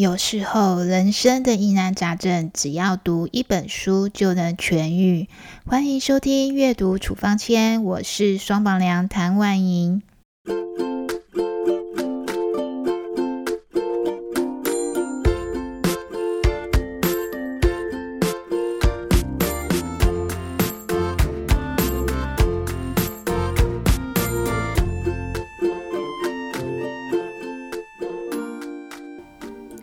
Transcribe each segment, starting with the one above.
有时候，人生的疑难杂症，只要读一本书就能痊愈。欢迎收听阅读处方签，我是双榜梁谭婉莹。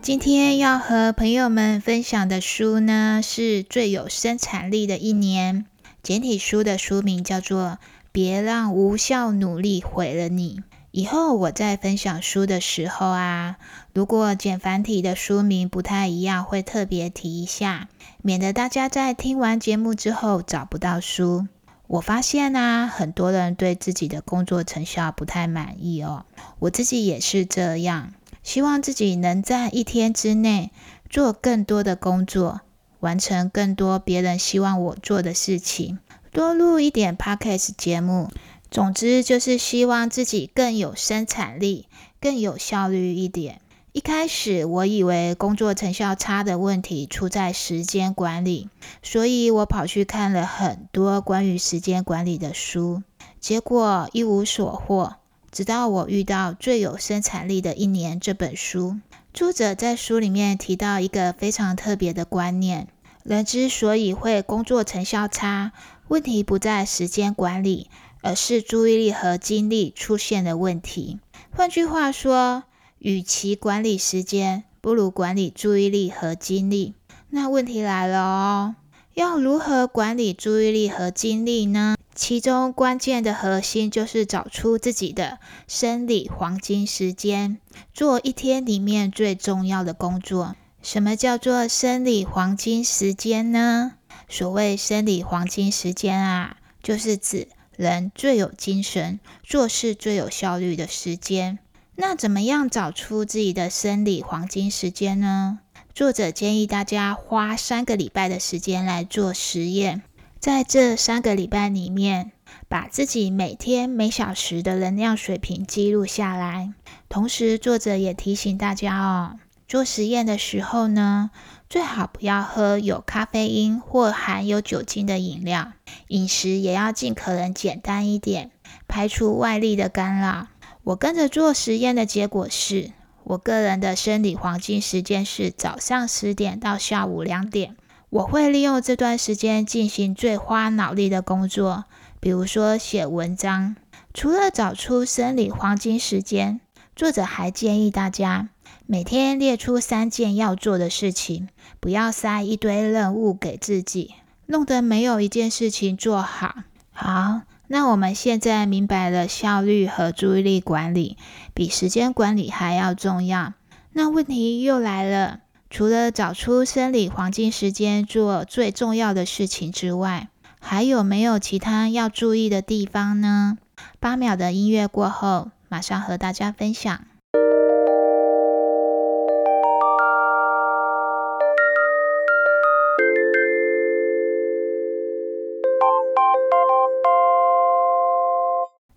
今天要和朋友们分享的书呢，是最有生产力的一年。简体书的书名叫做《别让无效努力毁了你》。以后我在分享书的时候啊，如果简繁体的书名不太一样，会特别提一下，免得大家在听完节目之后找不到书。我发现啊，很多人对自己的工作成效不太满意哦，我自己也是这样。希望自己能在一天之内做更多的工作，完成更多别人希望我做的事情，多录一点 podcast 节目。总之就是希望自己更有生产力、更有效率一点。一开始我以为工作成效差的问题出在时间管理，所以我跑去看了很多关于时间管理的书，结果一无所获。直到我遇到《最有生产力的一年》这本书，作者在书里面提到一个非常特别的观念：人之所以会工作成效差，问题不在时间管理，而是注意力和精力出现了问题。换句话说，与其管理时间，不如管理注意力和精力。那问题来了哦，要如何管理注意力和精力呢？其中关键的核心就是找出自己的生理黄金时间，做一天里面最重要的工作。什么叫做生理黄金时间呢？所谓生理黄金时间啊，就是指人最有精神、做事最有效率的时间。那怎么样找出自己的生理黄金时间呢？作者建议大家花三个礼拜的时间来做实验。在这三个礼拜里面，把自己每天每小时的能量水平记录下来。同时，作者也提醒大家哦，做实验的时候呢，最好不要喝有咖啡因或含有酒精的饮料，饮食也要尽可能简单一点，排除外力的干扰。我跟着做实验的结果是，我个人的生理黄金时间是早上十点到下午两点。我会利用这段时间进行最花脑力的工作，比如说写文章。除了找出生理黄金时间，作者还建议大家每天列出三件要做的事情，不要塞一堆任务给自己，弄得没有一件事情做好。好，那我们现在明白了效率和注意力管理比时间管理还要重要。那问题又来了。除了找出生理黄金时间做最重要的事情之外，还有没有其他要注意的地方呢？八秒的音乐过后，马上和大家分享。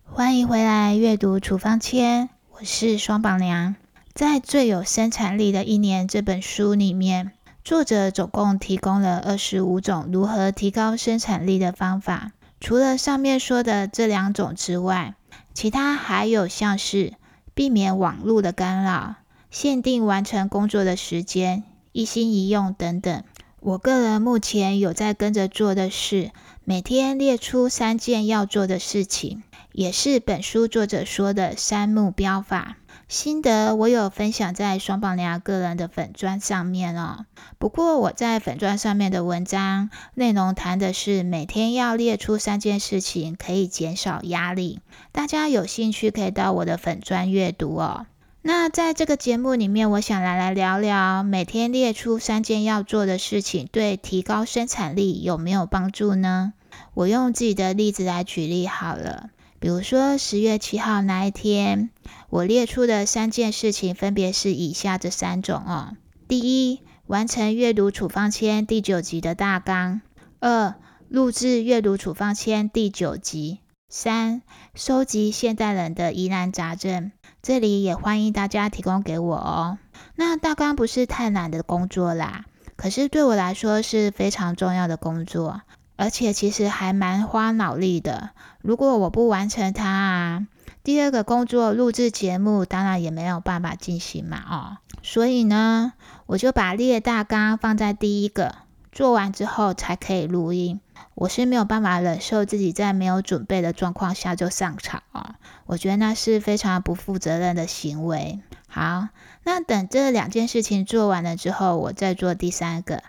欢迎回来阅读处方签，我是双宝娘。在《最有生产力的一年》这本书里面，作者总共提供了二十五种如何提高生产力的方法。除了上面说的这两种之外，其他还有像是避免网络的干扰、限定完成工作的时间、一心一用等等。我个人目前有在跟着做的是，每天列出三件要做的事情，也是本书作者说的三目标法。心得我有分享在双宝娘个人的粉砖上面哦。不过我在粉砖上面的文章内容谈的是每天要列出三件事情，可以减少压力。大家有兴趣可以到我的粉砖阅读哦。那在这个节目里面，我想来来聊聊每天列出三件要做的事情，对提高生产力有没有帮助呢？我用自己的例子来举例好了。比如说十月七号那一天，我列出的三件事情分别是以下这三种哦：第一，完成阅读处方签第九集的大纲；二，录制阅读处方签第九集；三，收集现代人的疑难杂症。这里也欢迎大家提供给我哦。那大纲不是太难的工作啦，可是对我来说是非常重要的工作，而且其实还蛮花脑力的。如果我不完成它啊，第二个工作录制节目当然也没有办法进行嘛，哦，所以呢，我就把列大纲放在第一个，做完之后才可以录音。我是没有办法忍受自己在没有准备的状况下就上场啊，我觉得那是非常不负责任的行为。好，那等这两件事情做完了之后，我再做第三个。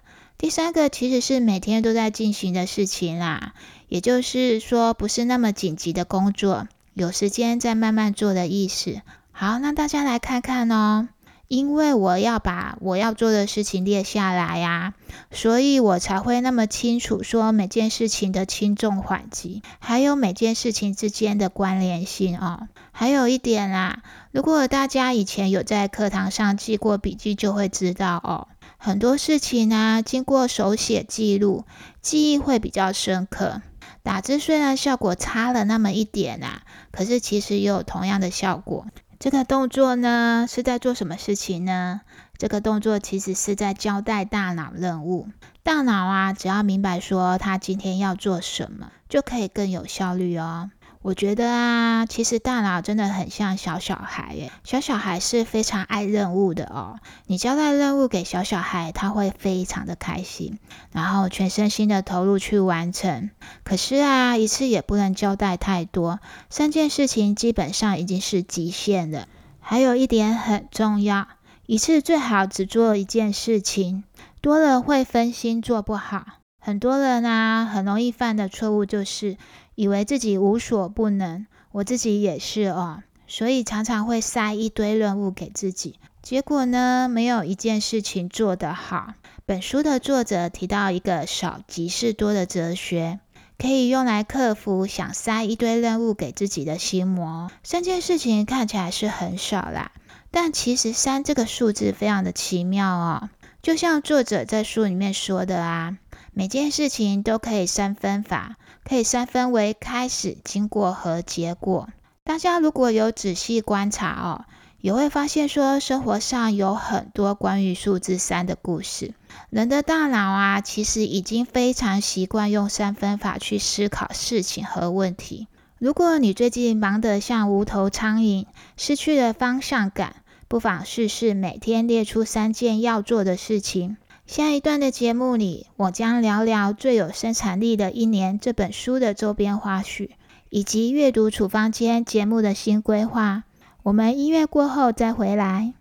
第三个其实是每天都在进行的事情啦，也就是说不是那么紧急的工作，有时间再慢慢做的意思。好，那大家来看看哦。因为我要把我要做的事情列下来呀，所以我才会那么清楚说每件事情的轻重缓急，还有每件事情之间的关联性哦。还有一点啦，如果大家以前有在课堂上记过笔记，就会知道哦，很多事情呢，经过手写记录，记忆会比较深刻。打字虽然效果差了那么一点啊，可是其实也有同样的效果。这个动作呢是在做什么事情呢？这个动作其实是在交代大脑任务。大脑啊，只要明白说他今天要做什么，就可以更有效率哦。我觉得啊，其实大脑真的很像小小孩耶。小小孩是非常爱任务的哦。你交代任务给小小孩，他会非常的开心，然后全身心的投入去完成。可是啊，一次也不能交代太多，三件事情基本上已经是极限了。还有一点很重要，一次最好只做一件事情，多了会分心做不好。很多人啊，很容易犯的错误就是。以为自己无所不能，我自己也是哦，所以常常会塞一堆任务给自己，结果呢，没有一件事情做得好。本书的作者提到一个少即是多的哲学，可以用来克服想塞一堆任务给自己的心魔。三件事情看起来是很少啦，但其实三这个数字非常的奇妙哦，就像作者在书里面说的啊，每件事情都可以三分法。可以三分为开始、经过和结果。大家如果有仔细观察哦，也会发现说，生活上有很多关于数字三的故事。人的大脑啊，其实已经非常习惯用三分法去思考事情和问题。如果你最近忙得像无头苍蝇，失去了方向感，不妨试试每天列出三件要做的事情。下一段的节目里，我将聊聊《最有生产力的一年》这本书的周边花絮，以及阅读处方间节目的新规划。我们音乐过后再回来。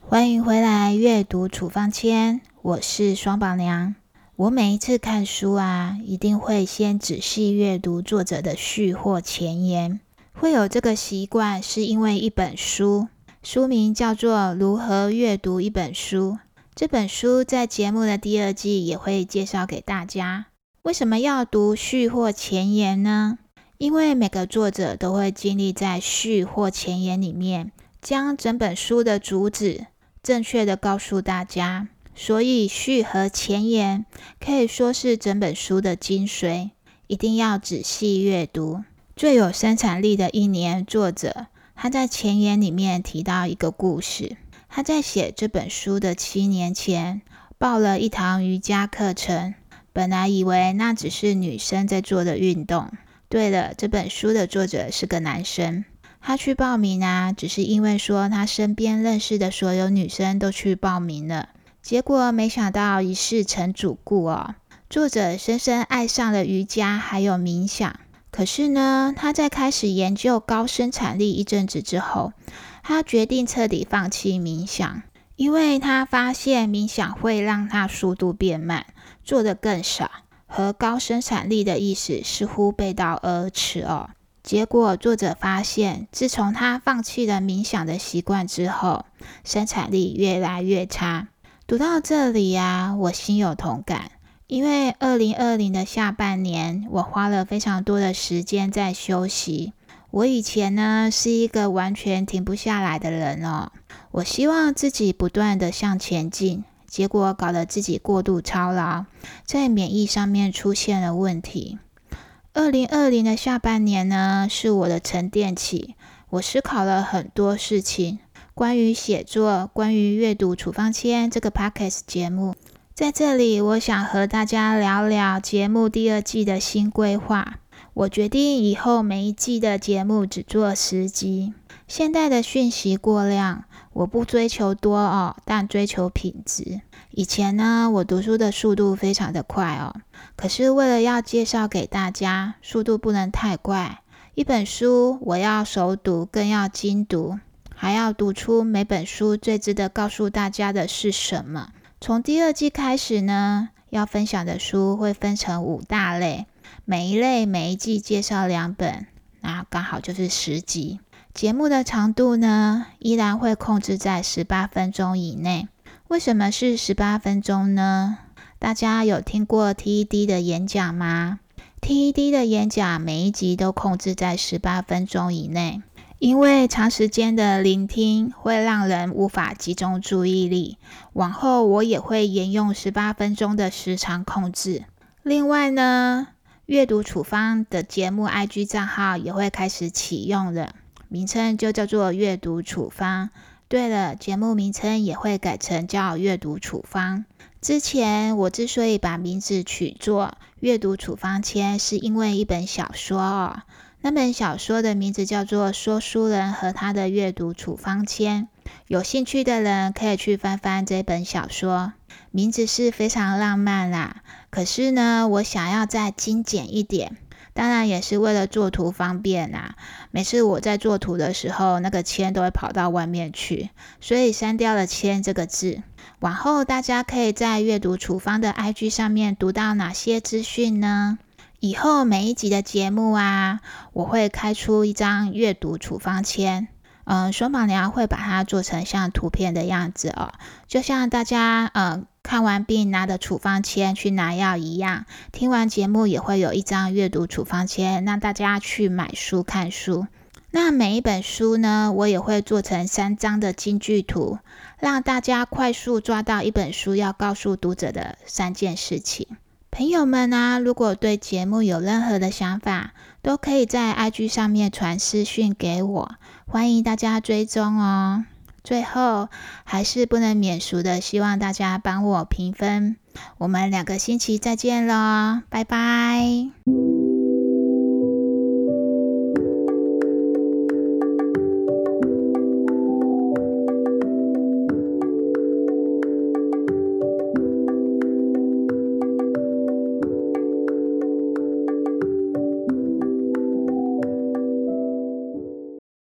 欢迎回来，阅读处方签，我是双宝娘。我每一次看书啊，一定会先仔细阅读作者的序或前言。会有这个习惯，是因为一本书，书名叫做《如何阅读一本书》。这本书在节目的第二季也会介绍给大家。为什么要读序或前言呢？因为每个作者都会经历在序或前言里面，将整本书的主旨正确的告诉大家。所以序和前言可以说是整本书的精髓，一定要仔细阅读。最有生产力的一年，作者他在前言里面提到一个故事。他在写这本书的七年前，报了一堂瑜伽课程，本来以为那只是女生在做的运动。对了，这本书的作者是个男生。他去报名啊，只是因为说他身边认识的所有女生都去报名了。结果没想到一试成主顾哦，作者深深爱上了瑜伽还有冥想。可是呢，他在开始研究高生产力一阵子之后，他决定彻底放弃冥想，因为他发现冥想会让他速度变慢，做得更少，和高生产力的意思似乎背道而驰哦。结果作者发现，自从他放弃了冥想的习惯之后，生产力越来越差。读到这里呀，我心有同感。因为二零二零的下半年，我花了非常多的时间在休息。我以前呢是一个完全停不下来的人哦。我希望自己不断的向前进，结果搞得自己过度操劳，在免疫上面出现了问题。二零二零的下半年呢，是我的沉淀期，我思考了很多事情，关于写作，关于阅读处方签这个 podcast 节目，在这里我想和大家聊聊节目第二季的新规划。我决定以后每一季的节目只做十集。现代的讯息过量，我不追求多哦，但追求品质。以前呢，我读书的速度非常的快哦，可是为了要介绍给大家，速度不能太快。一本书我要熟读，更要精读，还要读出每本书最值得告诉大家的是什么。从第二季开始呢，要分享的书会分成五大类。每一类每一季介绍两本，那刚好就是十集。节目的长度呢，依然会控制在十八分钟以内。为什么是十八分钟呢？大家有听过 TED 的演讲吗？TED 的演讲每一集都控制在十八分钟以内，因为长时间的聆听会让人无法集中注意力。往后我也会沿用十八分钟的时长控制。另外呢，阅读处方的节目 IG 账号也会开始启用了，名称就叫做阅读处方。对了，节目名称也会改成叫阅读处方。之前我之所以把名字取作阅读处方签，是因为一本小说哦。那本小说的名字叫做《说书人和他的阅读处方签》。有兴趣的人可以去翻翻这本小说，名字是非常浪漫啦。可是呢，我想要再精简一点，当然也是为了作图方便啦。每次我在作图的时候，那个“签”都会跑到外面去，所以删掉了“签”这个字。往后大家可以在阅读处方的 IG 上面读到哪些资讯呢？以后每一集的节目啊，我会开出一张阅读处方签。嗯，双宝娘会把它做成像图片的样子哦，就像大家嗯看完病拿的处方签去拿药一样。听完节目也会有一张阅读处方签，让大家去买书看书。那每一本书呢，我也会做成三张的金句图，让大家快速抓到一本书要告诉读者的三件事情。朋友们呢，如果对节目有任何的想法，都可以在 IG 上面传私讯给我。欢迎大家追踪哦！最后还是不能免俗的，希望大家帮我评分。我们两个星期再见喽，拜拜。